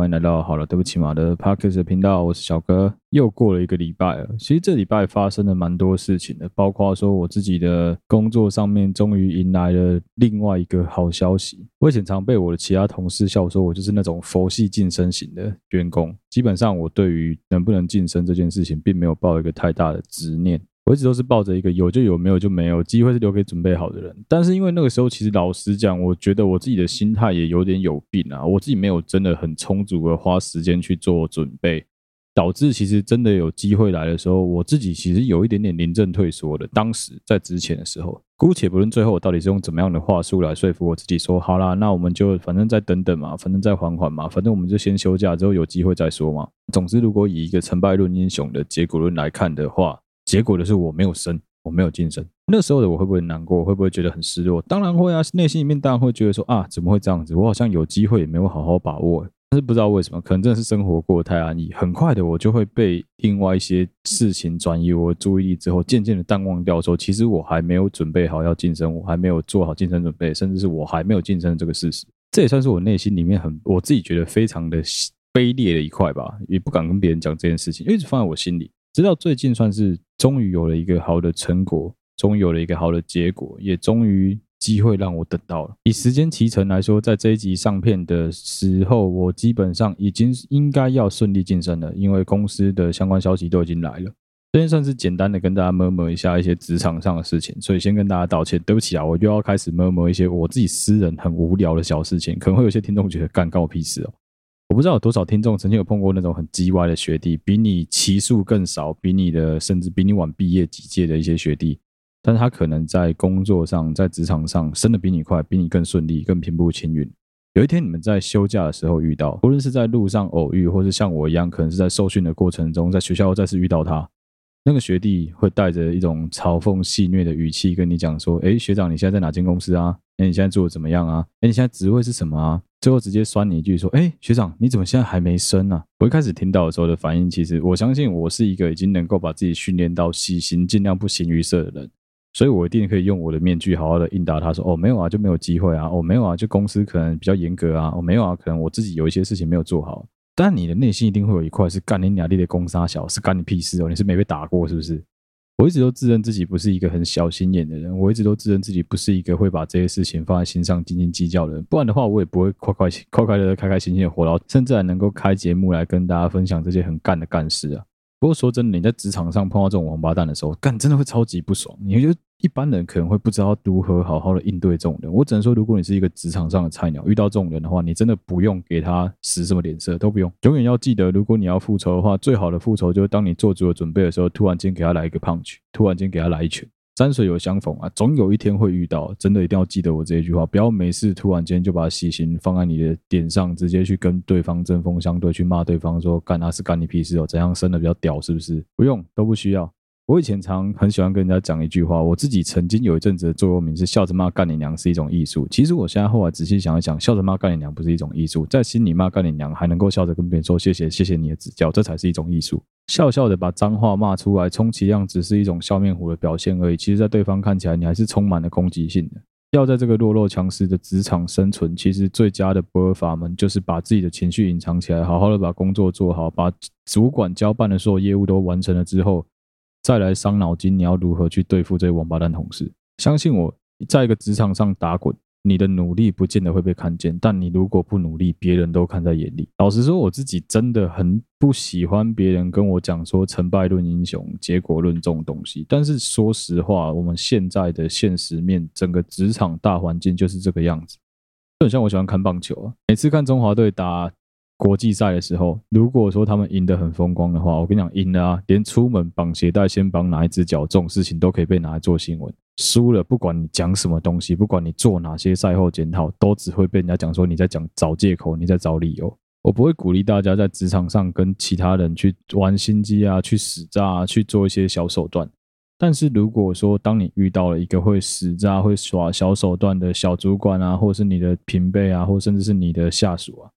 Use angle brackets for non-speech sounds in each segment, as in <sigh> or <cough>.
欢迎来到好了，对不起嘛的 Podcast 频道，我是小哥。又过了一个礼拜了，其实这礼拜发生了蛮多事情的，包括说我自己的工作上面终于迎来了另外一个好消息。我以前常被我的其他同事笑说，我就是那种佛系晋升型的员工。基本上，我对于能不能晋升这件事情，并没有抱一个太大的执念。我一直都是抱着一个有就有，没有就没有，机会是留给准备好的人。但是因为那个时候，其实老实讲，我觉得我自己的心态也有点有病啊。我自己没有真的很充足的花时间去做准备，导致其实真的有机会来的时候，我自己其实有一点点临阵退缩的。当时在之前的时候，姑且不论最后我到底是用怎么样的话术来说服我自己说，好啦，那我们就反正再等等嘛，反正再缓缓嘛，反正我们就先休假，之后有机会再说嘛。总之，如果以一个成败论英雄的结果论来看的话，结果的是我没有升，我没有晋升。那时候的我会不会难过？会不会觉得很失落？当然会啊，内心里面当然会觉得说啊，怎么会这样子？我好像有机会也没有好好把握。但是不知道为什么，可能真的是生活过得太安逸，很快的我就会被另外一些事情转移我的注意力，之后渐渐的淡忘掉说，其实我还没有准备好要晋升，我还没有做好晋升准备，甚至是我还没有晋升这个事实。这也算是我内心里面很我自己觉得非常的卑劣的一块吧，也不敢跟别人讲这件事情，因为一直放在我心里。直到最近，算是终于有了一个好的成果，终于有了一个好的结果，也终于机会让我等到了。以时间期程来说，在这一集上片的时候，我基本上已经应该要顺利晋升了，因为公司的相关消息都已经来了。今天算是简单的跟大家摸摸一下一些职场上的事情，所以先跟大家道歉，对不起啊，我又要开始摸摸一些我自己私人很无聊的小事情，可能会有些听众觉得干干我屁事哦。我不知道有多少听众曾经有碰过那种很鸡歪的学弟，比你期数更少，比你的甚至比你晚毕业几届的一些学弟，但是他可能在工作上、在职场上升得比你快，比你更顺利、更平步青云。有一天你们在休假的时候遇到，无论是在路上偶遇，或是像我一样，可能是在受训的过程中，在学校再次遇到他，那个学弟会带着一种嘲讽戏谑的语气跟你讲说：“诶，学长，你现在在哪间公司啊？诶，你现在做的怎么样啊？诶，你现在职位是什么啊？”最后直接酸你一句说：“哎，学长，你怎么现在还没升呢？”我一开始听到的时候的反应，其实我相信我是一个已经能够把自己训练到喜形尽量不形于色的人，所以我一定可以用我的面具好好的应答他说：“哦，没有啊，就没有机会啊，哦，没有啊，就公司可能比较严格啊，哦，没有啊，可能我自己有一些事情没有做好。”但你的内心一定会有一块是干你娘的攻杀小，是干你屁事哦，你是没被打过是不是？我一直都自认自己不是一个很小心眼的人，我一直都自认自己不是一个会把这些事情放在心上斤斤计较的人，不然的话，我也不会快快快快乐乐、开开心心的活到，甚至还能够开节目来跟大家分享这些很干的干事啊。不过说真的，你在职场上碰到这种王八蛋的时候，干真的会超级不爽。你就一般人可能会不知道如何好好的应对这种人。我只能说，如果你是一个职场上的菜鸟，遇到这种人的话，你真的不用给他使什么脸色，都不用。永远要记得，如果你要复仇的话，最好的复仇就是当你做足了准备的时候，突然间给他来一个 punch，突然间给他来一拳。山水有相逢啊，总有一天会遇到。真的一定要记得我这一句话，不要没事突然间就把喜形放在你的点上，直接去跟对方针锋相对，去骂对方说干他是干你屁事哦，怎样生的比较屌是不是？不用，都不需要。我以前常很喜欢跟人家讲一句话，我自己曾经有一阵子的座右铭是笑着骂干你娘是一种艺术。其实我现在后来仔细想一想，笑着骂干你娘不是一种艺术，在心里骂干你娘还能够笑着跟别人说谢谢谢谢你的指教，这才是一种艺术。笑笑的把脏话骂出来，充其量只是一种笑面虎的表现而已。其实，在对方看起来，你还是充满了攻击性的。要在这个弱肉强食的职场生存，其实最佳的不二法门就是把自己的情绪隐藏起来，好好的把工作做好，把主管交办的所有业务都完成了之后。再来伤脑筋，你要如何去对付这些王八蛋同事？相信我，在一个职场上打滚，你的努力不见得会被看见，但你如果不努力，别人都看在眼里。老实说，我自己真的很不喜欢别人跟我讲说成败论英雄、结果论这种东西。但是说实话，我们现在的现实面，整个职场大环境就是这个样子。就很像我喜欢看棒球啊，每次看中华队打。国际赛的时候，如果说他们赢得很风光的话，我跟你讲，赢了啊，连出门绑鞋带先绑哪一只脚这种事情都可以被拿来做新闻。输了，不管你讲什么东西，不管你做哪些赛后检讨，都只会被人家讲说你在讲找借口，你在找理由。我不会鼓励大家在职场上跟其他人去玩心机啊，去使诈啊，去做一些小手段。但是如果说当你遇到了一个会使诈、会耍小手段的小主管啊，或是你的平辈啊，或甚至是你的下属啊。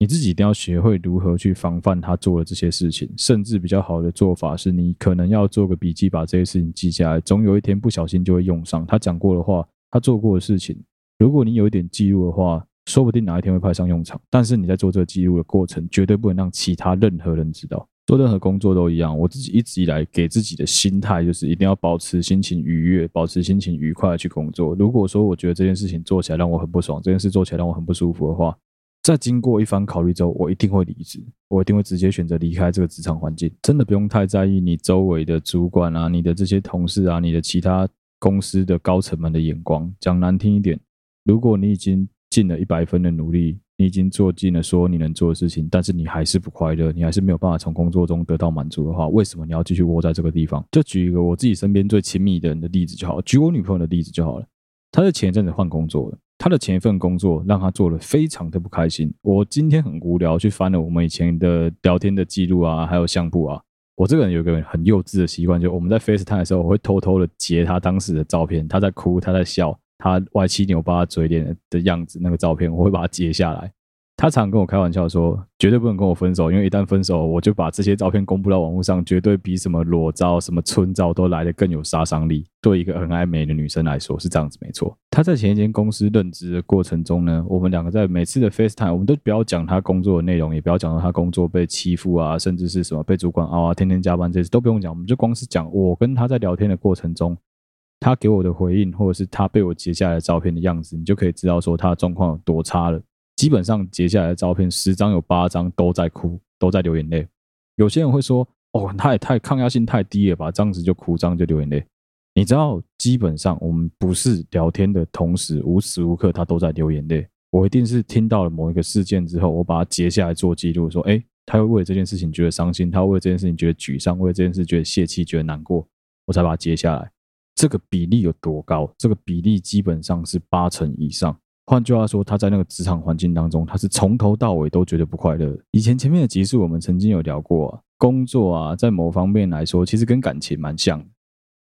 你自己一定要学会如何去防范他做的这些事情，甚至比较好的做法是你可能要做个笔记，把这些事情记下来，总有一天不小心就会用上。他讲过的话，他做过的事情，如果你有一点记录的话，说不定哪一天会派上用场。但是你在做这个记录的过程，绝对不能让其他任何人知道。做任何工作都一样，我自己一直以来给自己的心态就是一定要保持心情愉悦，保持心情愉快的去工作。如果说我觉得这件事情做起来让我很不爽，这件事做起来让我很不舒服的话，在经过一番考虑之后，我一定会离职，我一定会直接选择离开这个职场环境。真的不用太在意你周围的主管啊、你的这些同事啊、你的其他公司的高层们的眼光。讲难听一点，如果你已经尽了一百分的努力。你已经做尽了所有你能做的事情，但是你还是不快乐，你还是没有办法从工作中得到满足的话，为什么你要继续窝在这个地方？就举一个我自己身边最亲密的人的例子就好，举我女朋友的例子就好了。她在前一阵子换工作了，他的前一份工作让他做了非常的不开心。我今天很无聊，去翻了我们以前的聊天的记录啊，还有相簿啊。我这个人有一个很幼稚的习惯，就我们在 FaceTime 的时候，我会偷偷的截他当时的照片，他在哭，他在笑。他歪七扭八嘴脸的样子，那个照片我会把它截下来。他常跟我开玩笑说，绝对不能跟我分手，因为一旦分手，我就把这些照片公布到网络上，绝对比什么裸照、什么春照都来得更有杀伤力。对一个很爱美的女生来说是这样子，没错。他在前一间公司任职的过程中呢，我们两个在每次的 FaceTime，我们都不要讲他工作的内容，也不要讲到他工作被欺负啊，甚至是什么被主管熬啊，天天加班这些都不用讲，我们就光是讲我跟他在聊天的过程中。他给我的回应，或者是他被我截下来的照片的样子，你就可以知道说他的状况有多差了。基本上截下来的照片，十张有八张都在哭，都在流眼泪。有些人会说：“哦，他也太抗压性太低了吧，这样子就哭，这样就流眼泪。”你知道，基本上我们不是聊天的同时，无时无刻他都在流眼泪。我一定是听到了某一个事件之后，我把它截下来做记录，说：“哎，他会为了这件事情觉得伤心，他会为了这件事情觉得沮丧，为了这件事觉得泄气，觉得难过，我才把它截下来。”这个比例有多高？这个比例基本上是八成以上。换句话说，他在那个职场环境当中，他是从头到尾都觉得不快乐。以前前面的集数我们曾经有聊过啊，工作啊，在某方面来说，其实跟感情蛮像。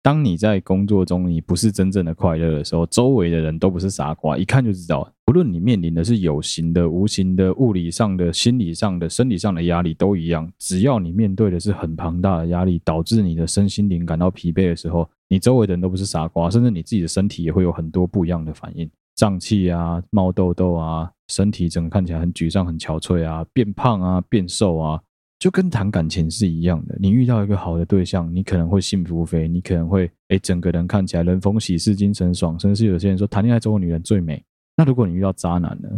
当你在工作中你不是真正的快乐的时候，周围的人都不是傻瓜，一看就知道。不论你面临的是有形的、无形的、物理上的、心理上的、生理上的压力都一样。只要你面对的是很庞大的压力，导致你的身心灵感到疲惫的时候，你周围的人都不是傻瓜，甚至你自己的身体也会有很多不一样的反应，胀气啊、冒痘痘啊、身体整个看起来很沮丧、很憔悴啊、变胖啊、变瘦啊。就跟谈感情是一样的，你遇到一个好的对象，你可能会幸福肥，你可能会哎，整个人看起来人逢喜事精神爽，甚至有些人说谈恋爱中的女人最美。那如果你遇到渣男呢？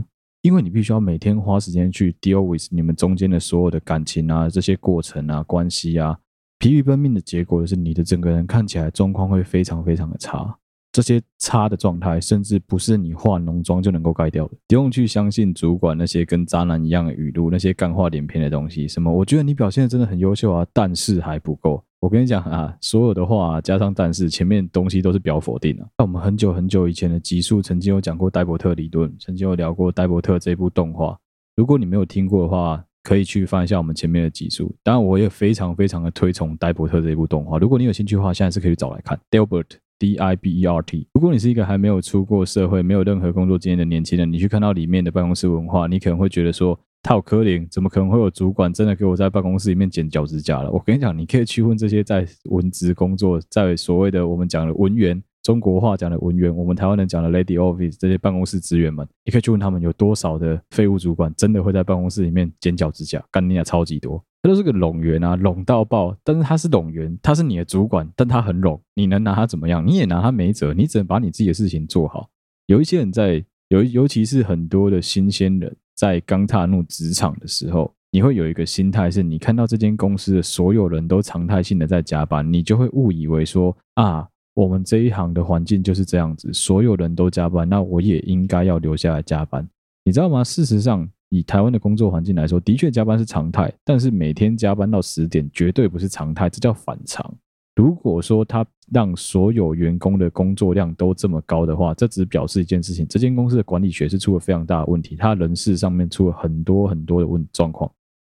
因为你必须要每天花时间去 deal with 你们中间的所有的感情啊，这些过程啊，关系啊，疲于奔命的结果就是你的整个人看起来状况会非常非常的差。这些差的状态，甚至不是你化浓妆就能够盖掉的。不用去相信主管那些跟渣男一样的语录，那些干话连篇的东西。什么？我觉得你表现的真的很优秀啊，但是还不够。我跟你讲啊，所有的话，加上但是，前面东西都是表否定的。那我们很久很久以前的集数，曾经有讲过戴伯特理论，曾经有聊过戴伯特这部动画。如果你没有听过的话，可以去翻一下我们前面的集数。当然，我也非常非常的推崇戴伯特这部动画。如果你有兴趣的话，现在是可以找来看。Dilbert。D I B E R T。如果你是一个还没有出过社会、没有任何工作经验的年轻人，你去看到里面的办公室文化，你可能会觉得说：“他好可怜怎么可能会有主管真的给我在办公室里面剪脚趾甲了？”我跟你讲，你可以去问这些在文职工作、在所谓的我们讲的文员，中国话讲的文员，我们台湾人讲的 Lady Office 这些办公室职员们，你可以去问他们有多少的废物主管真的会在办公室里面剪脚趾甲，干你啊，超级多。他都是个冗员啊，冗到爆。但是他是冗员，他是你的主管，但他很冗，你能拿他怎么样？你也拿他没辙，你只能把你自己的事情做好。有一些人在，尤尤其是很多的新鲜人在刚踏入职场的时候，你会有一个心态是，你看到这间公司的所有人都常态性的在加班，你就会误以为说啊，我们这一行的环境就是这样子，所有人都加班，那我也应该要留下来加班，你知道吗？事实上。以台湾的工作环境来说，的确加班是常态，但是每天加班到十点绝对不是常态，这叫反常。如果说他让所有员工的工作量都这么高的话，这只表示一件事情：这间公司的管理学是出了非常大的问题，他人事上面出了很多很多的问状况。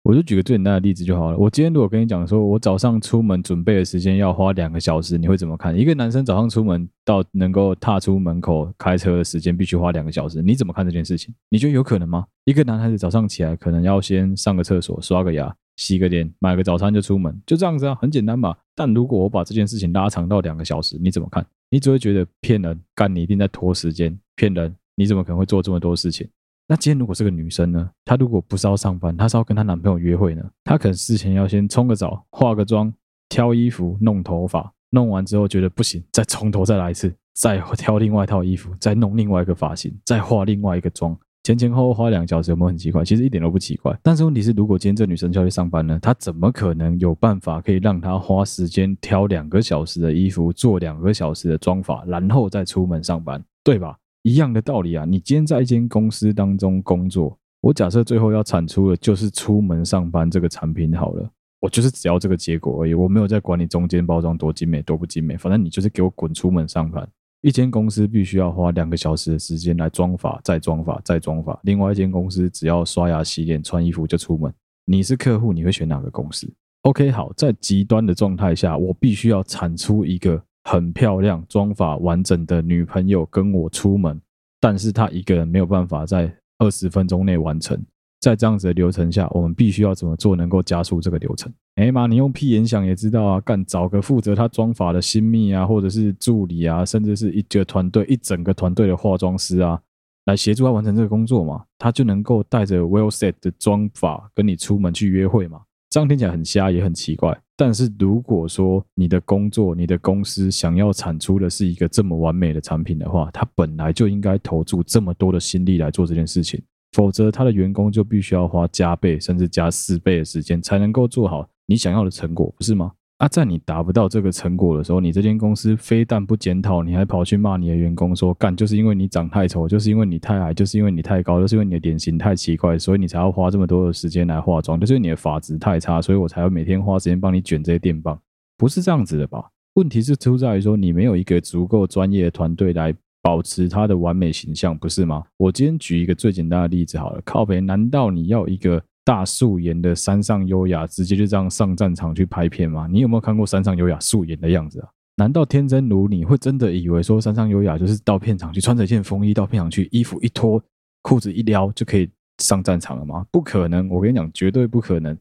我就举个最简单的例子就好了。我今天如果跟你讲说，我早上出门准备的时间要花两个小时，你会怎么看？一个男生早上出门到能够踏出门口开车的时间必须花两个小时，你怎么看这件事情？你觉得有可能吗？一个男孩子早上起来可能要先上个厕所、刷个牙、洗个脸、买个早餐就出门，就这样子啊，很简单吧？但如果我把这件事情拉长到两个小时，你怎么看？你只会觉得骗人，干你一定在拖时间，骗人，你怎么可能会做这么多事情？那今天如果是个女生呢？她如果不是要上班，她是要跟她男朋友约会呢？她可能事前要先冲个澡、化个妆、挑衣服、弄头发，弄完之后觉得不行，再从头再来一次，再挑另外一套衣服，再弄另外一个发型，再化另外一个妆，前前后后花两个小时，有没有很奇怪？其实一点都不奇怪。但是问题是，如果今天这女生就要去上班呢？她怎么可能有办法可以让她花时间挑两个小时的衣服，做两个小时的妆发，然后再出门上班，对吧？一样的道理啊，你今天在一间公司当中工作，我假设最后要产出的就是出门上班这个产品好了，我就是只要这个结果而已，我没有在管你中间包装多精美多不精美，反正你就是给我滚出门上班。一间公司必须要花两个小时的时间来装法，再装法，再装法；另外一间公司只要刷牙、洗脸、穿衣服就出门。你是客户，你会选哪个公司？OK，好，在极端的状态下，我必须要产出一个。很漂亮、妆发完整的女朋友跟我出门，但是她一个人没有办法在二十分钟内完成。在这样子的流程下，我们必须要怎么做能够加速这个流程？哎妈，你用屁眼想也知道啊，干找个负责她妆发的新密啊，或者是助理啊，甚至是一个团队、一整个团队的化妆师啊，来协助她完成这个工作嘛，她就能够带着 well set 的妆发跟你出门去约会嘛。这样听起来很瞎，也很奇怪。但是如果说你的工作、你的公司想要产出的是一个这么完美的产品的话，他本来就应该投注这么多的心力来做这件事情，否则他的员工就必须要花加倍甚至加四倍的时间才能够做好你想要的成果，不是吗？啊，在你达不到这个成果的时候，你这间公司非但不检讨，你还跑去骂你的员工说，干就是因为你长太丑，就是因为你太矮，就是因为你太高，就是因为你的脸型太奇怪，所以你才要花这么多的时间来化妆，就是因为你的发质太差，所以我才要每天花时间帮你卷这些电棒，不是这样子的吧？问题是出在于说你没有一个足够专业的团队来保持它的完美形象，不是吗？我今天举一个最简单的例子好了，靠北，难道你要一个？大素颜的山上优雅，直接就这样上战场去拍片吗？你有没有看过山上优雅素颜的样子啊？难道天真如你会真的以为说山上优雅就是到片场去穿着一件风衣到片场去，衣服一脱，裤子一撩就可以上战场了吗？不可能！我跟你讲，绝对不可能。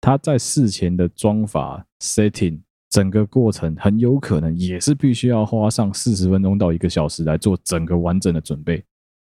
他在事前的妆发 setting 整个过程，很有可能也是必须要花上四十分钟到一个小时来做整个完整的准备。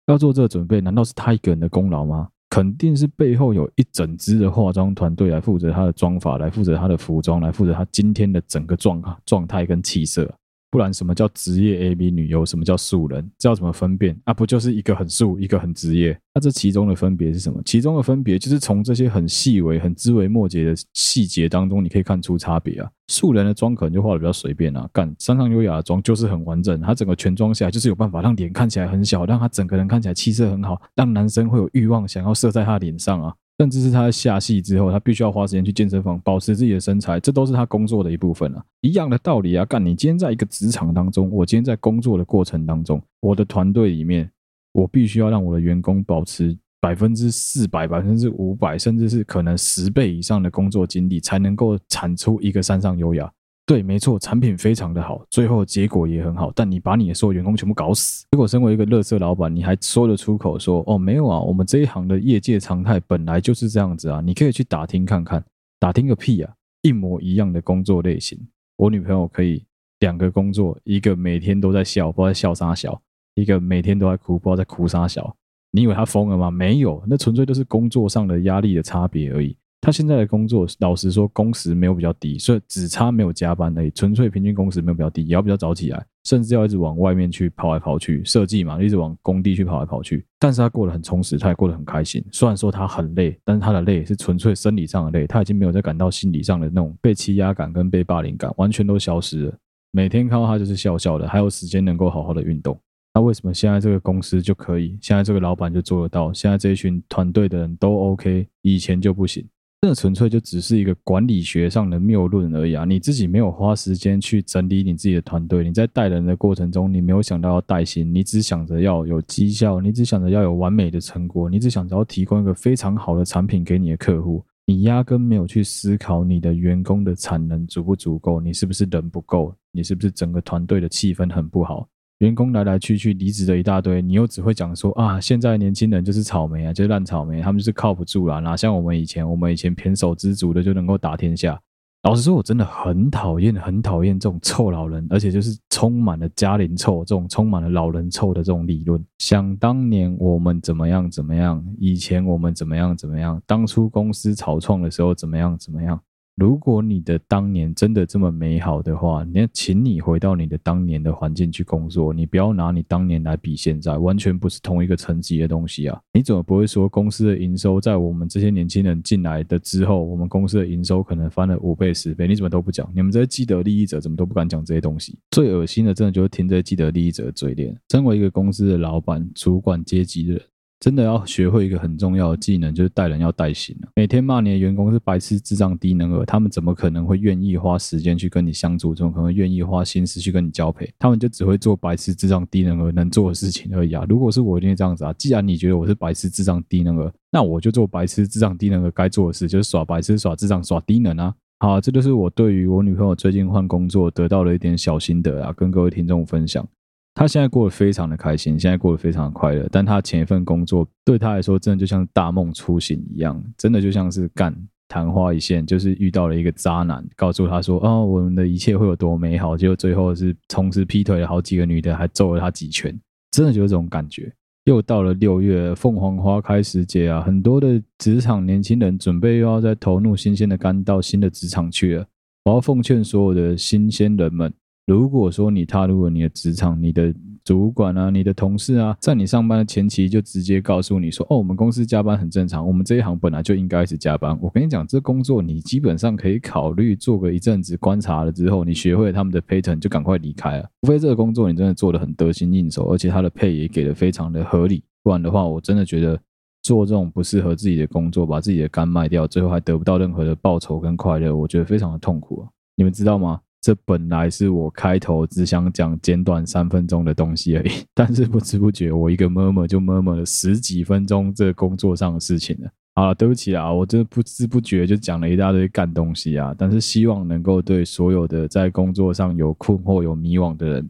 要做这个准备，难道是他一个人的功劳吗？肯定是背后有一整支的化妆团队来负责他的妆法，来负责他的服装，来负责他今天的整个状状态跟气色。不然什么叫职业 AV 女优？什么叫素人？这要怎么分辨？啊，不就是一个很素，一个很职业？那、这其中的分别是什么？其中的分别就是从这些很细微、很枝微末节的细节当中，你可以看出差别啊。素人的妆可能就画的比较随便啊，干山上优雅的妆就是很完整，她整个全妆下来就是有办法让脸看起来很小，让她整个人看起来气色很好，让男生会有欲望想要射在她脸上啊。甚至是他下戏之后，他必须要花时间去健身房保持自己的身材，这都是他工作的一部分啊。一样的道理啊，干你今天在一个职场当中，我今天在工作的过程当中，我的团队里面，我必须要让我的员工保持百分之四百、百分之五百，甚至是可能十倍以上的工作经历，才能够产出一个山上优雅。对，没错，产品非常的好，最后结果也很好，但你把你的所有员工全部搞死。如果身为一个垃圾老板，你还说得出口说，哦，没有啊，我们这一行的业界常态本来就是这样子啊，你可以去打听看看，打听个屁啊，一模一样的工作类型，我女朋友可以两个工作，一个每天都在笑，不知道在笑啥小；一个每天都在哭，不知道在哭啥小。你以为她疯了吗？没有，那纯粹就是工作上的压力的差别而已。他现在的工作，老实说，工时没有比较低，所以只差没有加班而已。纯粹平均工时没有比较低，也要比较早起来，甚至要一直往外面去跑来跑去，设计嘛，一直往工地去跑来跑去。但是他过得很充实，他也过得很开心。虽然说他很累，但是他的累是纯粹生理上的累，他已经没有再感到心理上的那种被欺压感跟被霸凌感，完全都消失了。每天看到他就是笑笑的，还有时间能够好好的运动。那为什么现在这个公司就可以？现在这个老板就做得到？现在这一群团队的人都 OK，以前就不行？这纯粹就只是一个管理学上的谬论而已啊！你自己没有花时间去整理你自己的团队，你在带人的过程中，你没有想到要带薪，你只想着要有绩效，你只想着要有完美的成果，你只想着要提供一个非常好的产品给你的客户，你压根没有去思考你的员工的产能足不足够，你是不是人不够，你是不是整个团队的气氛很不好。员工来来去去，离职的一大堆，你又只会讲说啊，现在年轻人就是草莓啊，就是烂草莓，他们就是靠不住啦。哪像我们以前，我们以前胼手胝足的就能够打天下老实说，我真的很讨厌、很讨厌这种臭老人，而且就是充满了家龄臭、这种充满了老人臭的这种理论。想当年我们怎么样怎么样，以前我们怎么样怎么样，当初公司草创的时候怎么样怎么样。如果你的当年真的这么美好的话，那请你回到你的当年的环境去工作，你不要拿你当年来比现在，完全不是同一个层级的东西啊！你怎么不会说公司的营收在我们这些年轻人进来的之后，我们公司的营收可能翻了五倍、十倍？你怎么都不讲？你们这些既得利益者怎么都不敢讲这些东西？最恶心的，真的就是听这些既得利益者的嘴脸。身为一个公司的老板、主管阶级的人。真的要学会一个很重要的技能，就是带人要带心啊。每天骂你的员工是白痴、智障、低能儿，他们怎么可能会愿意花时间去跟你相处？怎么可能愿意花心思去跟你交配？他们就只会做白痴、智障、低能儿能做的事情而已啊！如果是我，一定这样子啊。既然你觉得我是白痴、智障、低能儿，那我就做白痴、智障、低能儿该做的事，就是耍白痴、耍智障、耍低能啊！好，这就是我对于我女朋友最近换工作得到了一点小心得啊，跟各位听众分享。他现在过得非常的开心，现在过得非常的快乐。但他前一份工作对他来说，真的就像大梦初醒一样，真的就像是干昙花一现，就是遇到了一个渣男，告诉他说：“哦，我们的一切会有多美好。”结果最后是同时劈腿了好几个女的，还揍了他几拳，真的就是这种感觉。又到了六月，凤凰花开时节啊，很多的职场年轻人准备又要再投入新鲜的肝到新的职场去了。我要奉劝所有的新鲜人们。如果说你踏入了你的职场，你的主管啊，你的同事啊，在你上班的前期就直接告诉你说：“哦，我们公司加班很正常，我们这一行本来就应该是加班。”我跟你讲，这工作你基本上可以考虑做个一阵子观察了之后，你学会了他们的 pattern 就赶快离开了。除非这个工作你真的做得很得心应手，而且他的配也给的非常的合理，不然的话，我真的觉得做这种不适合自己的工作，把自己的肝卖掉，最后还得不到任何的报酬跟快乐，我觉得非常的痛苦啊！你们知道吗？这本来是我开头只想讲简短三分钟的东西而已，<laughs> 但是不知不觉我一个 murmur 就 murmur 了十几分钟这工作上的事情了。啊，对不起啊，我真的不知不觉就讲了一大堆干东西啊。但是希望能够对所有的在工作上有困惑、有迷惘的人，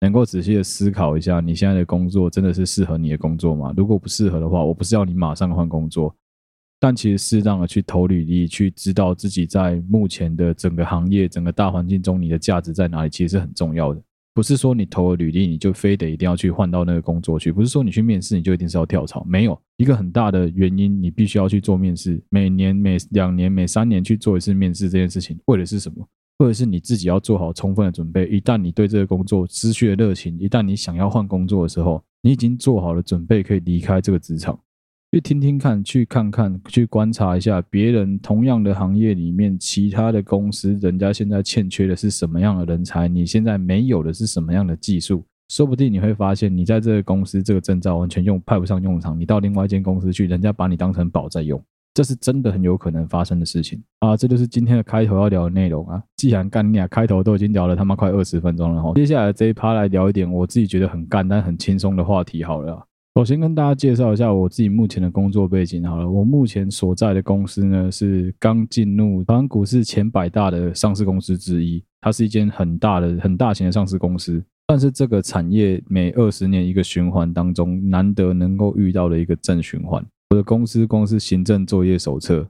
能够仔细的思考一下，你现在的工作真的是适合你的工作吗？如果不适合的话，我不是要你马上换工作。但其实适当的去投履历，去知道自己在目前的整个行业、整个大环境中，你的价值在哪里，其实是很重要的。不是说你投了履历，你就非得一定要去换到那个工作去；不是说你去面试，你就一定是要跳槽。没有一个很大的原因，你必须要去做面试。每年、每两年、每三年去做一次面试这件事情，为的是什么？或者是你自己要做好充分的准备。一旦你对这个工作失去了热情，一旦你想要换工作的时候，你已经做好了准备，可以离开这个职场。去听听看，去看看，去观察一下别人同样的行业里面其他的公司，人家现在欠缺的是什么样的人才？你现在没有的是什么样的技术？说不定你会发现，你在这个公司这个证照完全用派不上用场，你到另外一间公司去，人家把你当成宝在用，这是真的很有可能发生的事情啊！这就是今天的开头要聊的内容啊！既然干你俩开头都已经聊了他妈快二十分钟了哈，接下来这一趴来聊一点我自己觉得很干但很轻松的话题好了。首先跟大家介绍一下我自己目前的工作背景好了，我目前所在的公司呢是刚进入台湾股市前百大的上市公司之一，它是一间很大的、很大型的上市公司，但是这个产业每二十年一个循环当中，难得能够遇到的一个正循环。我的公司光是行政作业手册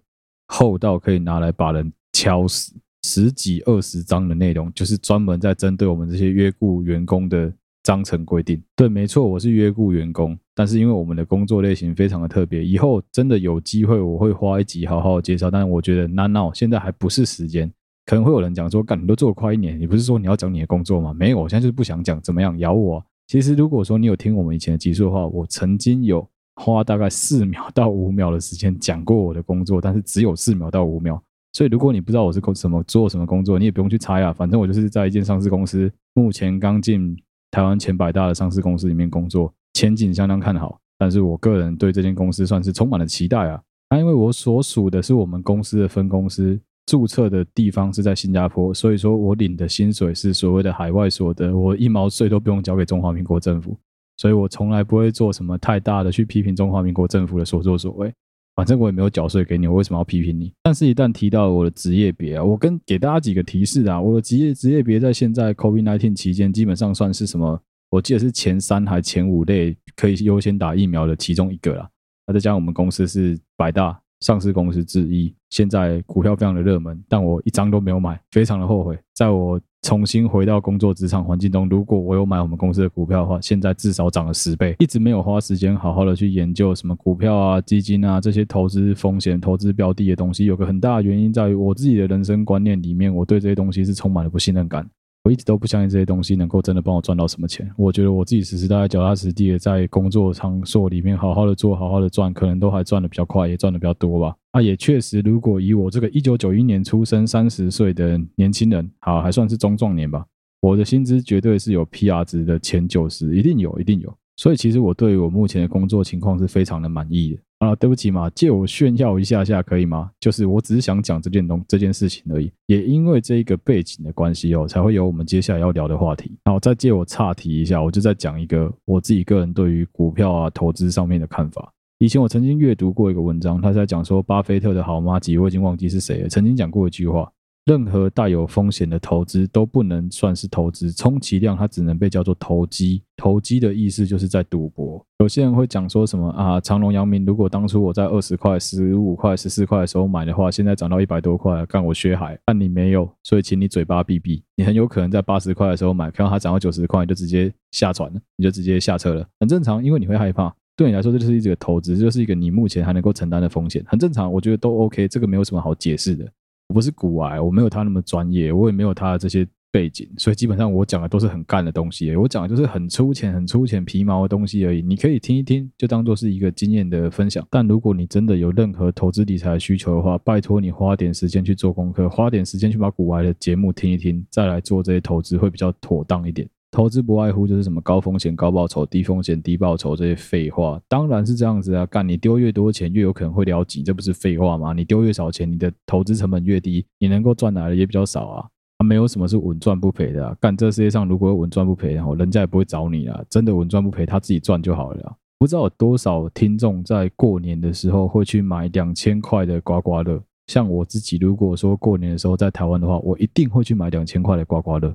厚到可以拿来把人敲死，十几二十章的内容，就是专门在针对我们这些约雇员工的。章程规定，对，没错，我是约雇员工，但是因为我们的工作类型非常的特别，以后真的有机会我会花一集好好介绍，但是我觉得 now now 现在还不是时间，可能会有人讲说，干，你都做快一年，你不是说你要讲你的工作吗？没有，我现在就是不想讲，怎么样？咬我？其实如果说你有听我们以前的集数的话，我曾经有花大概四秒到五秒的时间讲过我的工作，但是只有四秒到五秒，所以如果你不知道我是什么做什么工作，你也不用去猜啊，反正我就是在一间上市公司，目前刚进。台湾前百大的上市公司里面工作，前景相当看好。但是我个人对这间公司算是充满了期待啊！那因为我所属的是我们公司的分公司，注册的地方是在新加坡，所以说我领的薪水是所谓的海外所得，我一毛税都不用交给中华民国政府，所以我从来不会做什么太大的去批评中华民国政府的所作所为。反正我也没有缴税给你，我为什么要批评你？但是，一旦提到我的职业别啊，我跟给大家几个提示啊，我的职业职业别在现在 COVID-19 期间，基本上算是什么？我记得是前三还前五类可以优先打疫苗的其中一个啦。那再加上我们公司是百大，上市公司之一，现在股票非常的热门，但我一张都没有买，非常的后悔。在我重新回到工作职场环境中，如果我有买我们公司的股票的话，现在至少涨了十倍。一直没有花时间好好的去研究什么股票啊、基金啊这些投资风险、投资标的的东西，有个很大的原因在于我自己的人生观念里面，我对这些东西是充满了不信任感。我一直都不相信这些东西能够真的帮我赚到什么钱。我觉得我自己实实在在脚踏实地的在工作场所里面好好的做好好的赚，可能都还赚的比较快，也赚的比较多吧。啊，也确实，如果以我这个一九九一年出生三十岁的年轻人，好，还算是中壮年吧，我的薪资绝对是有 PR 值的前九十，一定有，一定有。所以其实我对于我目前的工作情况是非常的满意的。啊，对不起嘛，借我炫耀一下下可以吗？就是我只是想讲这件东这件事情而已。也因为这一个背景的关系哦，才会有我们接下来要聊的话题。好，再借我岔题一下，我就再讲一个我自己个人对于股票啊投资上面的看法。以前我曾经阅读过一个文章，他在讲说巴菲特的好妈吉，我已经忘记是谁了，曾经讲过一句话。任何带有风险的投资都不能算是投资，充其量它只能被叫做投机。投机的意思就是在赌博。有些人会讲说什么啊，长隆、阳明，如果当初我在二十块、十五块、十四块的时候买的话，现在涨到一百多块，干我血海。但你没有，所以请你嘴巴闭闭。你很有可能在八十块的时候买，看到它涨到九十块，你就直接下船了，你就直接下车了，很正常，因为你会害怕。对你来说，这就是一个投资，就是一个你目前还能够承担的风险，很正常。我觉得都 OK，这个没有什么好解释的。我不是古癌，我没有他那么专业，我也没有他的这些背景，所以基本上我讲的都是很干的东西。我讲的就是很粗浅、很粗浅、皮毛的东西而已。你可以听一听，就当做是一个经验的分享。但如果你真的有任何投资理财的需求的话，拜托你花点时间去做功课，花点时间去把古癌的节目听一听，再来做这些投资会比较妥当一点。投资不外乎就是什么高风险高报酬、低风险低报酬这些废话，当然是这样子啊！干，你丢越多钱，越有可能会了结，这不是废话吗？你丢越少钱，你的投资成本越低，你能够赚来的也比较少啊！啊，没有什么是稳赚不赔的啊！干，这世界上如果稳赚不赔，然后人家也不会找你啊！真的稳赚不赔，他自己赚就好了。不知道有多少听众在过年的时候会去买两千块的刮刮乐，像我自己，如果说过年的时候在台湾的话，我一定会去买两千块的刮刮乐。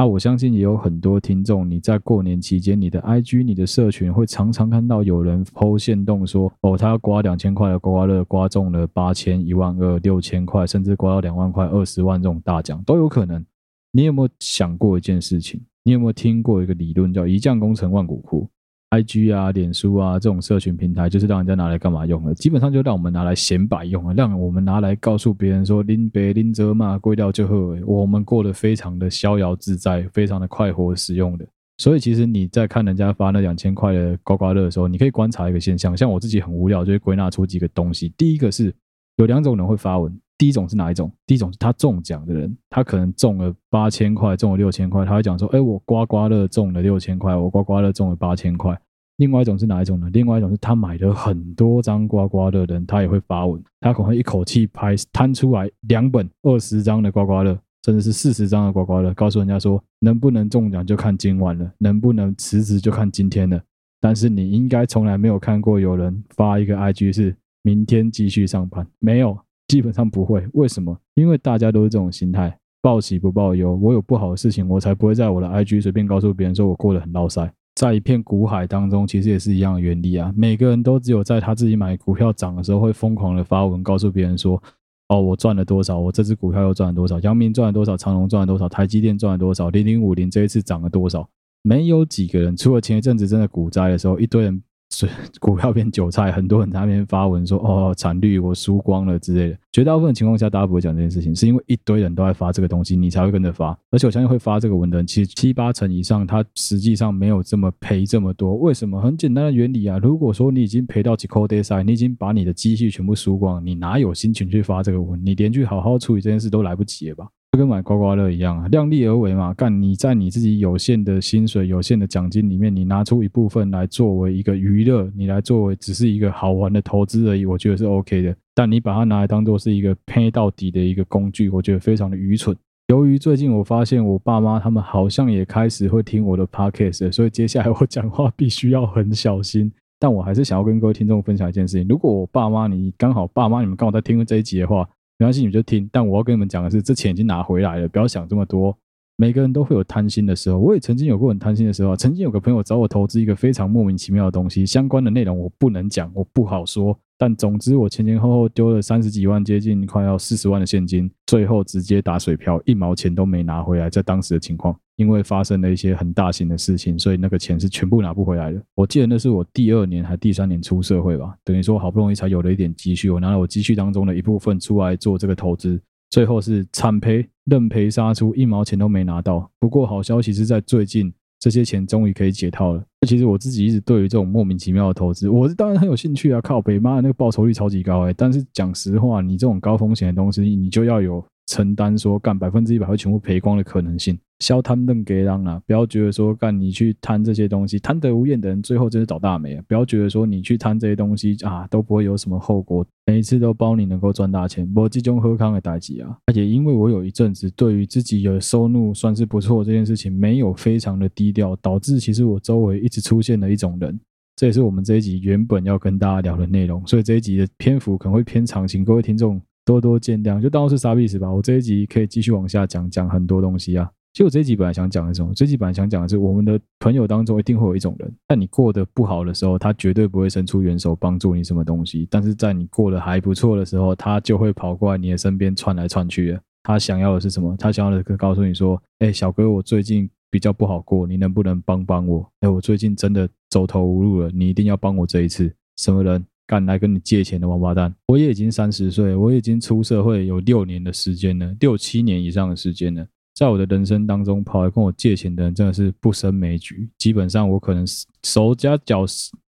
那、我相信也有很多听众，你在过年期间，你的 IG、你的社群会常常看到有人 PO 限动说，哦，他要刮两千块的刮刮乐，刮中了八千、一万二、六千块，甚至刮到两万块、二十万这种大奖都有可能。你有没有想过一件事情？你有没有听过一个理论叫“一将功成万骨枯 ”？I G 啊，脸书啊，这种社群平台就是让人家拿来干嘛用的？基本上就让我们拿来显摆用啊，让我们拿来告诉别人说拎别拎着嘛，贵掉就好。我们过得非常的逍遥自在，非常的快活使用的。所以其实你在看人家发那两千块的刮刮乐的时候，你可以观察一个现象，像我自己很无聊，就会归纳出几个东西。第一个是有两种人会发文，第一种是哪一种？第一种是他中奖的人，他可能中了八千块，中了六千块，他会讲说：“哎，我刮刮乐中了六千块，我刮刮乐中了八千块。”另外一种是哪一种呢？另外一种是他买了很多张刮刮乐的人，他也会发文，他可能会一口气拍摊出来两本二十张的刮刮乐，甚至是四十张的刮刮乐，告诉人家说能不能中奖就看今晚了，能不能辞职就看今天了。但是你应该从来没有看过有人发一个 IG 是明天继续上班，没有，基本上不会。为什么？因为大家都是这种心态，报喜不报忧。我有不好的事情，我才不会在我的 IG 随便告诉别人说我过得很落赛。在一片股海当中，其实也是一样的原理啊。每个人都只有在他自己买股票涨的时候，会疯狂的发文告诉别人说：“哦，我赚了多少，我这只股票又赚了多少，阳明赚了多少，长隆赚了多少，台积电赚了多少，零零五零这一次涨了多少。”没有几个人，除了前一阵子真的股灾的时候，一堆人。所 <laughs> 以股票变韭菜，很多人在那边发文说：“哦，惨绿，我输光了之类的。”绝大部分情况下，大家不会讲这件事情，是因为一堆人都在发这个东西，你才会跟着发。而且我相信会发这个文的人，其实七八成以上，他实际上没有这么赔这么多。为什么？很简单的原理啊。如果说你已经赔到几口袋塞，你已经把你的积蓄全部输光，你哪有心情去发这个文？你连去好好处理这件事都来不及了吧？就跟买刮刮乐一样啊，量力而为嘛。干，你在你自己有限的薪水、有限的奖金里面，你拿出一部分来作为一个娱乐，你来作为只是一个好玩的投资而已，我觉得是 OK 的。但你把它拿来当做是一个赔到底的一个工具，我觉得非常的愚蠢。由于最近我发现我爸妈他们好像也开始会听我的 podcast，所以接下来我讲话必须要很小心。但我还是想要跟各位听众分享一件事情：如果我爸妈你刚好爸妈你们刚好在听这一集的话。没关系，你们就听。但我要跟你们讲的是，这钱已经拿回来了，不要想这么多。每个人都会有贪心的时候，我也曾经有过很贪心的时候。曾经有个朋友找我投资一个非常莫名其妙的东西，相关的内容我不能讲，我不好说。但总之我前前后后丢了三十几万，接近快要四十万的现金，最后直接打水漂，一毛钱都没拿回来。在当时的情况，因为发生了一些很大型的事情，所以那个钱是全部拿不回来的。我记得那是我第二年还第三年出社会吧，等于说好不容易才有了一点积蓄，我拿了我积蓄当中的一部分出来做这个投资，最后是惨赔，认赔杀出，一毛钱都没拿到。不过好消息是在最近。这些钱终于可以解套了。其实我自己一直对于这种莫名其妙的投资，我是当然很有兴趣啊！靠北妈的那个报酬率超级高哎、但是讲实话，你这种高风险的东西，你就要有。承担说干百分之一百会全部赔光的可能性，消贪邓给让啊！不要觉得说干你去贪这些东西，贪得无厌的人最后真是倒大霉啊！不要觉得说你去贪这些东西啊都不会有什么后果，每一次都包你能够赚大钱。我集中喝康的代志啊，而且因为我有一阵子对于自己的收入算是不错这件事情没有非常的低调，导致其实我周围一直出现了一种人，这也是我们这一集原本要跟大家聊的内容，所以这一集的篇幅可能会偏长，请各位听众。多多见谅，就当是啥意思吧。我这一集可以继续往下讲，讲很多东西啊。其实我这一集本来想讲的什么？这一集本来想讲的是，我们的朋友当中一定会有一种人，在你过得不好的时候，他绝对不会伸出援手帮助你什么东西；但是在你过得还不错的时候，他就会跑过来你的身边窜来窜去。他想要的是什么？他想要的是告诉你说：“哎，小哥，我最近比较不好过，你能不能帮帮我？哎，我最近真的走投无路了，你一定要帮我这一次。”什么人？敢来跟你借钱的王八蛋！我也已经三十岁，我已经出社会有六年的时间了，六七年以上的时间了。在我的人生当中，跑来跟我借钱的人真的是不胜枚举。基本上，我可能手加脚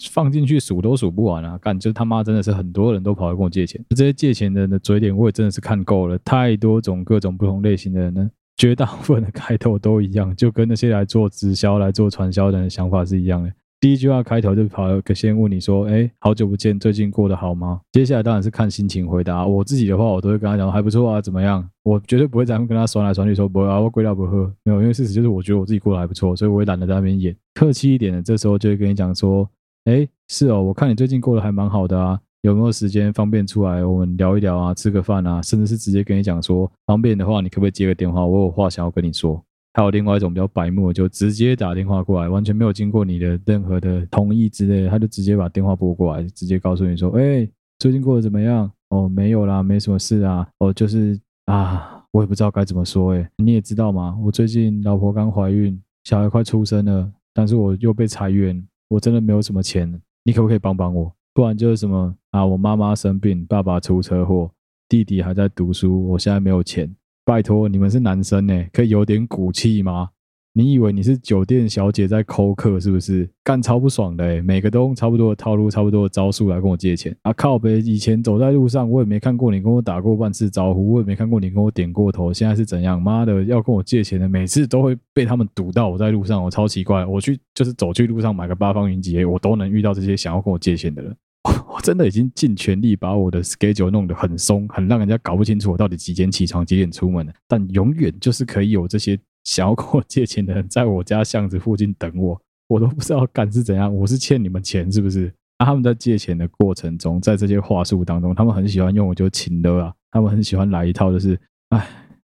放进去数都数不完啊！干，就他妈真的是很多人都跑来跟我借钱。这些借钱的人的嘴脸，我也真的是看够了，太多种各种不同类型的人呢。绝大部分的开头都一样，就跟那些来做直销、来做传销的人的想法是一样的。第一句话开头就跑个先问你说：“哎，好久不见，最近过得好吗？”接下来当然是看心情回答。我自己的话，我都会跟他讲还不错啊，怎么样？我绝对不会在跟他酸来酸去说不会啊，我归了不喝。没有，因为事实就是我觉得我自己过得还不错，所以我也懒得在那边演。客气一点的，这时候就会跟你讲说：“哎，是哦，我看你最近过得还蛮好的啊，有没有时间方便出来我们聊一聊啊，吃个饭啊，甚至是直接跟你讲说方便的话，你可不可以接个电话？我有话想要跟你说。”还有另外一种比较白目，就直接打电话过来，完全没有经过你的任何的同意之类，他就直接把电话拨过来，直接告诉你说：“哎，最近过得怎么样？哦，没有啦，没什么事啊。哦，就是啊，我也不知道该怎么说。哎，你也知道吗？我最近老婆刚怀孕，小孩快出生了，但是我又被裁员，我真的没有什么钱，你可不可以帮帮我？不然就是什么啊，我妈妈生病，爸爸出车祸，弟弟还在读书，我现在没有钱。”拜托，你们是男生呢，可以有点骨气吗？你以为你是酒店小姐在抠客是不是？干超不爽的，每个都用差不多的套路、差不多的招数来跟我借钱啊！靠呗，以前走在路上，我也没看过你跟我打过半次招呼，我也没看过你跟我点过头，现在是怎样？妈的，要跟我借钱的，每次都会被他们堵到。我在路上，我超奇怪，我去就是走去路上买个八方云集，我都能遇到这些想要跟我借钱的人。<laughs> 我真的已经尽全力把我的 schedule 弄得很松，很让人家搞不清楚我到底几点起床、几点出门了。但永远就是可以有这些想要跟我借钱的人在我家巷子附近等我，我都不知道干是怎样。我是欠你们钱是不是？啊，他们在借钱的过程中，在这些话术当中，他们很喜欢用我就请了啊，他们很喜欢来一套，就是哎，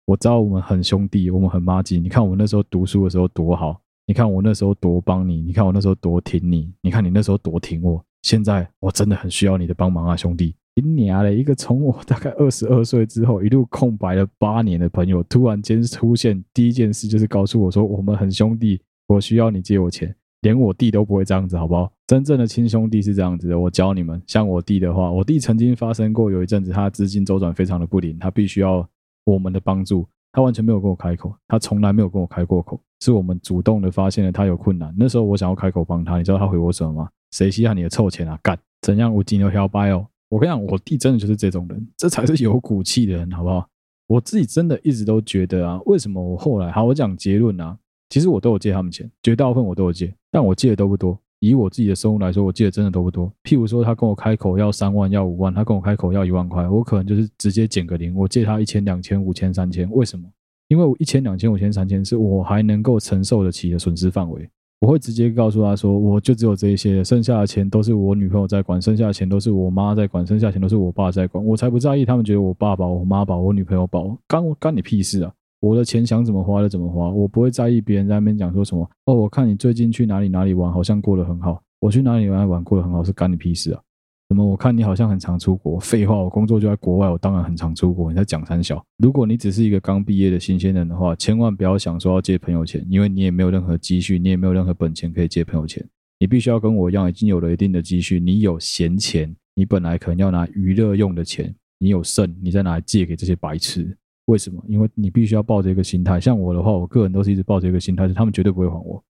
我知道我们很兄弟，我们很麻吉。你看我那时候读书的时候多好，你看我那时候多帮你，你看我那时候多挺你，你看你那时候多挺我。现在我真的很需要你的帮忙啊，兄弟！你娘嘞，一个从我大概二十二岁之后一路空白了八年的朋友，突然间出现，第一件事就是告诉我说我们很兄弟，我需要你借我钱。连我弟都不会这样子，好不好？真正的亲兄弟是这样子的，我教你们。像我弟的话，我弟曾经发生过有一阵子他资金周转非常的不灵，他必须要我们的帮助，他完全没有跟我开口，他从来没有跟我开过口，是我们主动的发现了他有困难。那时候我想要开口帮他，你知道他回我什么吗？谁稀罕你的臭钱啊？干怎样？我金牛小白哦！我跟你讲，我弟真的就是这种人，这才是有骨气的人，好不好？我自己真的一直都觉得啊，为什么我后来好？我讲结论啊，其实我都有借他们钱，绝大部分我都有借，但我借的都不多。以我自己的收入来说，我借的真的都不多。譬如说，他跟我开口要三万、要五万，他跟我开口要一万块，我可能就是直接减个零，我借他一千、两千、五千、三千。为什么？因为我一千、两千、五千、三千是我还能够承受得起的损失范围。我会直接告诉他说，我就只有这一些，剩下的钱都是我女朋友在管，剩下的钱都是我妈在管，剩下的钱都是我爸在管，我才不在意他们觉得我爸保、我妈保、我女朋友保，干干你屁事啊！我的钱想怎么花就怎么花，我不会在意别人在那边讲说什么。哦，我看你最近去哪里哪里玩，好像过得很好。我去哪里玩玩过得很好，是干你屁事啊！怎么？我看你好像很常出国。废话，我工作就在国外，我当然很常出国。你在讲三小。如果你只是一个刚毕业的新鲜人的话，千万不要想说要借朋友钱，因为你也没有任何积蓄，你也没有任何本钱可以借朋友钱。你必须要跟我一样，已经有了一定的积蓄，你有闲钱，你本来可能要拿娱乐用的钱，你有剩，你再拿来借给这些白痴。为什么？因为你必须要抱着一个心态。像我的话，我个人都是一直抱着一个心态，是他们绝对不会还我。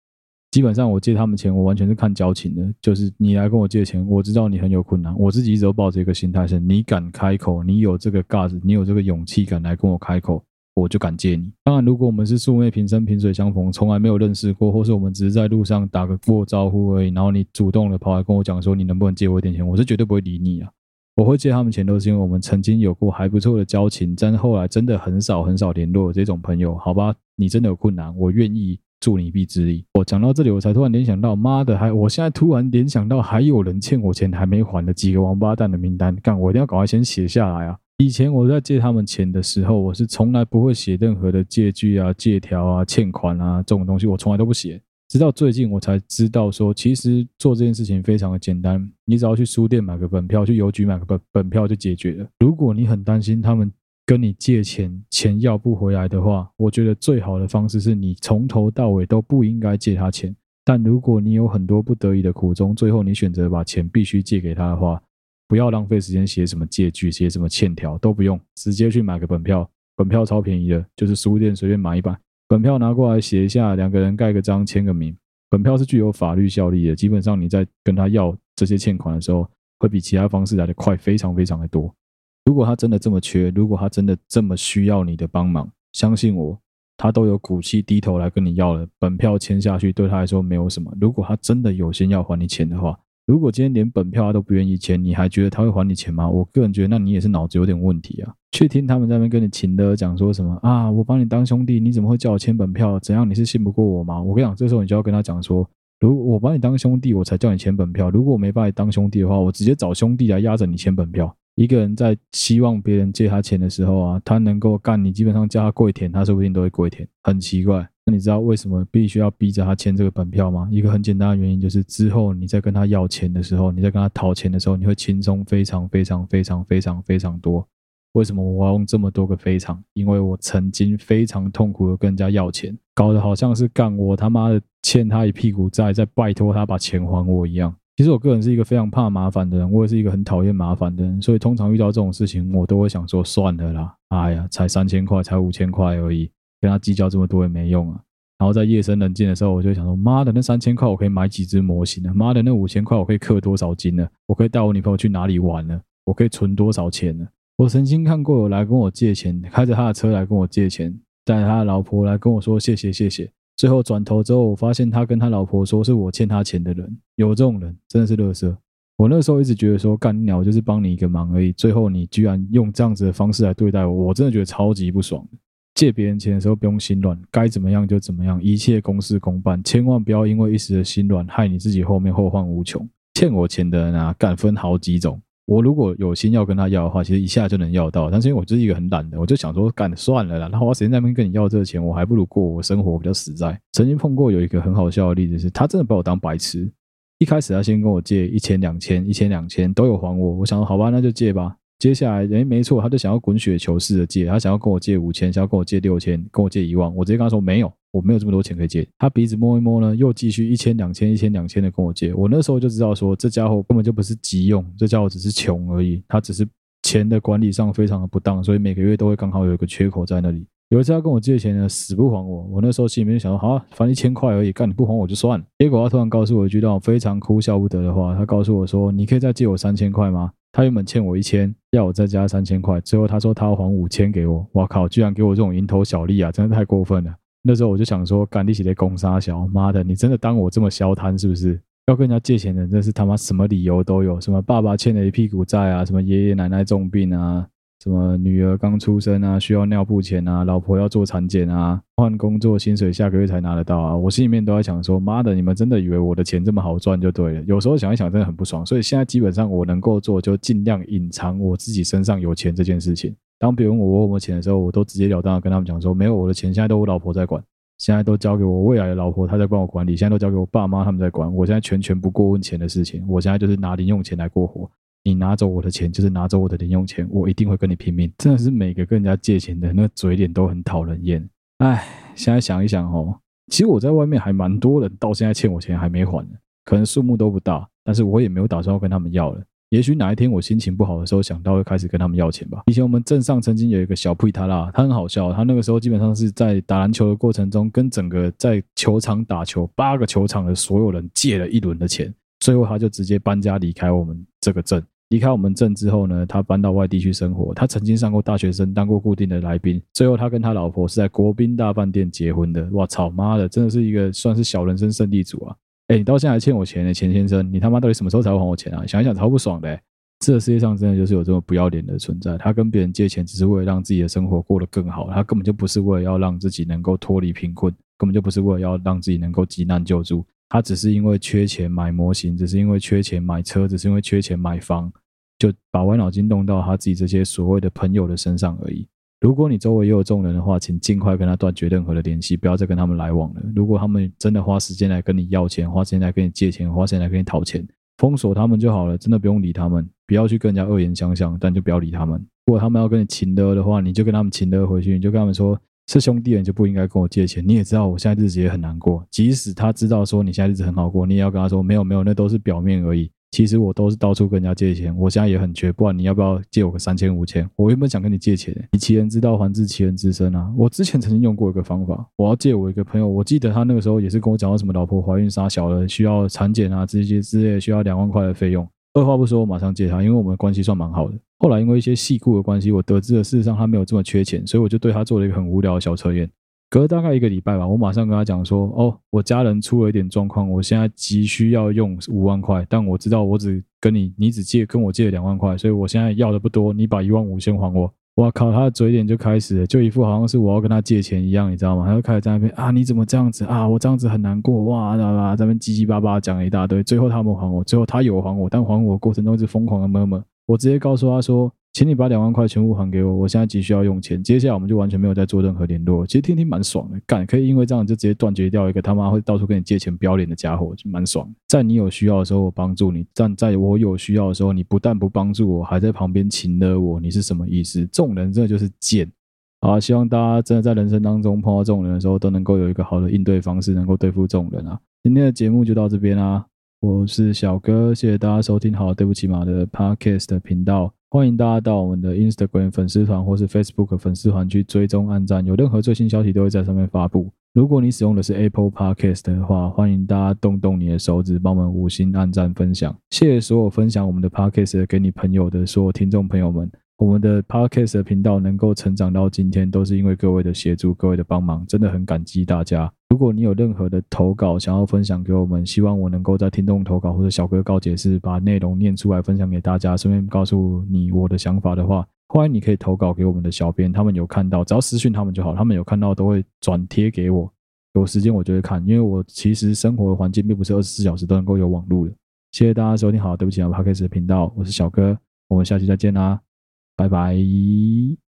基本上我借他们钱，我完全是看交情的。就是你来跟我借钱，我知道你很有困难，我自己一直都抱着一个心态是：你敢开口，你有这个 guts，你有这个勇气敢来跟我开口，我就敢借你。当然，如果我们是素昧平生、萍水相逢，从来没有认识过，或是我们只是在路上打个过招呼而已，然后你主动的跑来跟我讲说你能不能借我一点钱，我是绝对不会理你啊。我会借他们钱，都是因为我们曾经有过还不错的交情，但是后来真的很少很少联络这种朋友。好吧，你真的有困难，我愿意。助你一臂之力。我讲到这里，我才突然联想到，妈的，还我现在突然联想到，还有人欠我钱还没还的几个王八蛋的名单，干，我一定要赶快先写下来啊！以前我在借他们钱的时候，我是从来不会写任何的借据啊、借条啊、欠款啊这种东西，我从来都不写。直到最近我才知道说，其实做这件事情非常的简单，你只要去书店买个本票，去邮局买个本本票就解决了。如果你很担心他们。跟你借钱，钱要不回来的话，我觉得最好的方式是你从头到尾都不应该借他钱。但如果你有很多不得已的苦衷，最后你选择把钱必须借给他的话，不要浪费时间写什么借据，写什么欠条都不用，直接去买个本票，本票超便宜的，就是书店随便买一本，本票拿过来写一下，两个人盖个章，签个名，本票是具有法律效力的。基本上你在跟他要这些欠款的时候，会比其他方式来得快，非常非常的多。如果他真的这么缺，如果他真的这么需要你的帮忙，相信我，他都有骨气低头来跟你要了。本票签下去对他来说没有什么。如果他真的有心要还你钱的话，如果今天连本票他都不愿意签，你还觉得他会还你钱吗？我个人觉得，那你也是脑子有点问题啊！去听他们在那边跟你情的讲说什么啊？我把你当兄弟，你怎么会叫我签本票？怎样？你是信不过我吗？我跟你讲，这时候你就要跟他讲说，如我把你当兄弟，我才叫你签本票。如果我没把你当兄弟的话，我直接找兄弟来压着你签本票。一个人在希望别人借他钱的时候啊，他能够干，你基本上叫他跪舔，他说不定都会跪舔，很奇怪。那你知道为什么必须要逼着他签这个本票吗？一个很简单的原因就是，之后你在跟他要钱的时候，你在跟他讨钱的时候，你会轻松非常非常非常非常非常多。为什么我要用这么多个非常？因为我曾经非常痛苦的跟人家要钱，搞得好像是干我他妈的欠他一屁股债，在拜托他把钱还我一样。其实我个人是一个非常怕麻烦的人，我也是一个很讨厌麻烦的人，所以通常遇到这种事情，我都会想说算了啦，哎呀，才三千块，才五千块而已，跟他计较这么多也没用啊。然后在夜深人静的时候，我就想说，妈的，那三千块我可以买几只模型呢？妈的，那五千块我可以氪多少金呢？我可以带我女朋友去哪里玩呢？我可以存多少钱呢？我曾经看过有来跟我借钱，开着他的车来跟我借钱，带着他的老婆来跟我说谢谢谢谢。最后转头之后，我发现他跟他老婆说是我欠他钱的人，有这种人真的是垃圾。我那时候一直觉得说干鸟就是帮你一个忙而已，最后你居然用这样子的方式来对待我，我真的觉得超级不爽。借别人钱的时候不用心软，该怎么样就怎么样，一切公事公办，千万不要因为一时的心软害你自己后面后患无穷。欠我钱的人啊，敢分好几种。我如果有心要跟他要的话，其实一下就能要到。但是因为我就是一个很懒的，我就想说，干算了啦。然后我时间在那边跟你要这个钱，我还不如过我生活比较实在。曾经碰过有一个很好笑的例子是，他真的把我当白痴。一开始他先跟我借一千、两千、一千、两千都有还我。我想说，好吧，那就借吧。接下来，诶，没错，他就想要滚雪球式的借，他想要跟我借五千，想要跟我借六千，跟我借一万。我直接跟他说没有。我没有这么多钱可以借，他鼻子摸一摸呢，又继续一千两千一千两千的跟我借。我那时候就知道说，这家伙根本就不是急用，这家伙只是穷而已。他只是钱的管理上非常的不当，所以每个月都会刚好有一个缺口在那里。有一次他跟我借钱呢，死不还我。我那时候心里面就想说，好啊，反正一千块而已，干你不还我就算了。结果他突然告诉我一句让我非常哭笑不得的话，他告诉我说，你可以再借我三千块吗？他原本欠我一千，要我再加三千块。最后他说他要还五千给我。哇靠，居然给我这种蝇头小利啊，真的太过分了。那时候我就想说，干你起的攻杀小妈的，你真的当我这么消摊是不是？要跟人家借钱的，真是他妈什么理由都有，什么爸爸欠了一屁股债啊，什么爷爷奶奶重病啊，什么女儿刚出生啊，需要尿布钱啊，老婆要做产检啊，换工作薪水下个月才拿得到啊，我心里面都在想说，妈的，你们真的以为我的钱这么好赚就对了？有时候想一想，真的很不爽。所以现在基本上我能够做，就尽量隐藏我自己身上有钱这件事情。当别人问我有没有钱的时候，我都直截了当跟他们讲说，没有，我的钱现在都我老婆在管，现在都交给我未来的老婆，她在帮我管理，现在都交给我爸妈他们在管，我现在全权不过问钱的事情，我现在就是拿零用钱来过活。你拿走我的钱就是拿走我的零用钱，我一定会跟你拼命。真的是每个跟人家借钱的那个嘴脸都很讨人厌。哎，现在想一想哦，其实我在外面还蛮多人到现在欠我钱还没还，可能数目都不大，但是我也没有打算要跟他们要了。也许哪一天我心情不好的时候，想到会开始跟他们要钱吧。以前我们镇上曾经有一个小屁他啦，他很好笑。他那个时候基本上是在打篮球的过程中，跟整个在球场打球八个球场的所有人借了一轮的钱，最后他就直接搬家离开我们这个镇。离开我们镇之后呢，他搬到外地去生活。他曾经上过大学生，当过固定的来宾。最后他跟他老婆是在国宾大饭店结婚的。哇操妈的，真的是一个算是小人生胜利组啊！哎，你到现在还欠我钱呢，钱先生，你他妈到底什么时候才会还我钱啊？想一想，超不爽的欸。这个世界上真的就是有这么不要脸的存在。他跟别人借钱，只是为了让自己的生活过得更好。他根本就不是为了要让自己能够脱离贫困，根本就不是为了要让自己能够急难救助。他只是因为缺钱买模型，只是因为缺钱买车，只是因为缺钱买房，就把歪脑筋动到他自己这些所谓的朋友的身上而已。如果你周围也有这种人的话，请尽快跟他断绝任何的联系，不要再跟他们来往了。如果他们真的花时间来跟你要钱，花时间来跟你借钱，花时间来跟你讨钱，封锁他们就好了，真的不用理他们，不要去跟人家恶言相向，但就不要理他们。如果他们要跟你情的的话，你就跟他们情的回去，你就跟他们说，是兄弟，你就不应该跟我借钱。你也知道我现在日子也很难过，即使他知道说你现在日子很好过，你也要跟他说，没有没有，那都是表面而已。其实我都是到处跟人家借钱，我现在也很缺，不然你要不要借我个三千五千？我原本想跟你借钱，以其人之道还治其人之身啊！我之前曾经用过一个方法，我要借我一个朋友，我记得他那个时候也是跟我讲到什么老婆怀孕杀小了，需要产检啊这些之类，需要两万块的费用。二话不说，我马上借他，因为我们关系算蛮好的。后来因为一些细故的关系，我得知了事实上他没有这么缺钱，所以我就对他做了一个很无聊的小测验。隔大概一个礼拜吧，我马上跟他讲说：“哦，我家人出了一点状况，我现在急需要用五万块，但我知道我只跟你，你只借跟我借了两万块，所以我现在要的不多，你把一万五先还我。”哇靠，他的嘴脸就开始，就一副好像是我要跟他借钱一样，你知道吗？他就开始在那边啊，你怎么这样子啊？我这样子很难过哇，啦啦，在那边叽叽巴巴讲了一大堆，最后他没还我，最后他有还我，但还我过程中一直疯狂的么么我直接告诉他说。请你把两万块全部还给我，我现在急需要用钱。接下来我们就完全没有再做任何联络。其实听听蛮爽的，干可以因为这样就直接断绝掉一个他妈会到处跟你借钱不要脸的家伙，就蛮爽。在你有需要的时候我帮助你，但在我有需要的时候你不但不帮助我，还在旁边情勒我，你是什么意思？这种人真的就是贱。好，希望大家真的在人生当中碰到这种人的时候，都能够有一个好的应对方式，能够对付这种人啊。今天的节目就到这边啦，我是小哥，谢谢大家收听。好，对不起嘛的 Podcast 频道。欢迎大家到我们的 Instagram 粉丝团或是 Facebook 粉丝团去追踪按赞，有任何最新消息都会在上面发布。如果你使用的是 Apple Podcast 的话，欢迎大家动动你的手指，帮我们五星按赞分享。谢谢所有分享我们的 Podcast 给你朋友的所有听众朋友们。我们的 Podcast 频道能够成长到今天，都是因为各位的协助、各位的帮忙，真的很感激大家。如果你有任何的投稿想要分享给我们，希望我能够在听众投稿或者小哥告解室把内容念出来分享给大家，顺便告诉你我的想法的话，欢迎你可以投稿给我们的小编，他们有看到，只要私讯他们就好，他们有看到都会转贴给我，有时间我就会看，因为我其实生活的环境并不是二十四小时都能够有网络的。谢谢大家收听，好，对不起啊，Podcast 的频道，我是小哥，我们下期再见啦。拜拜。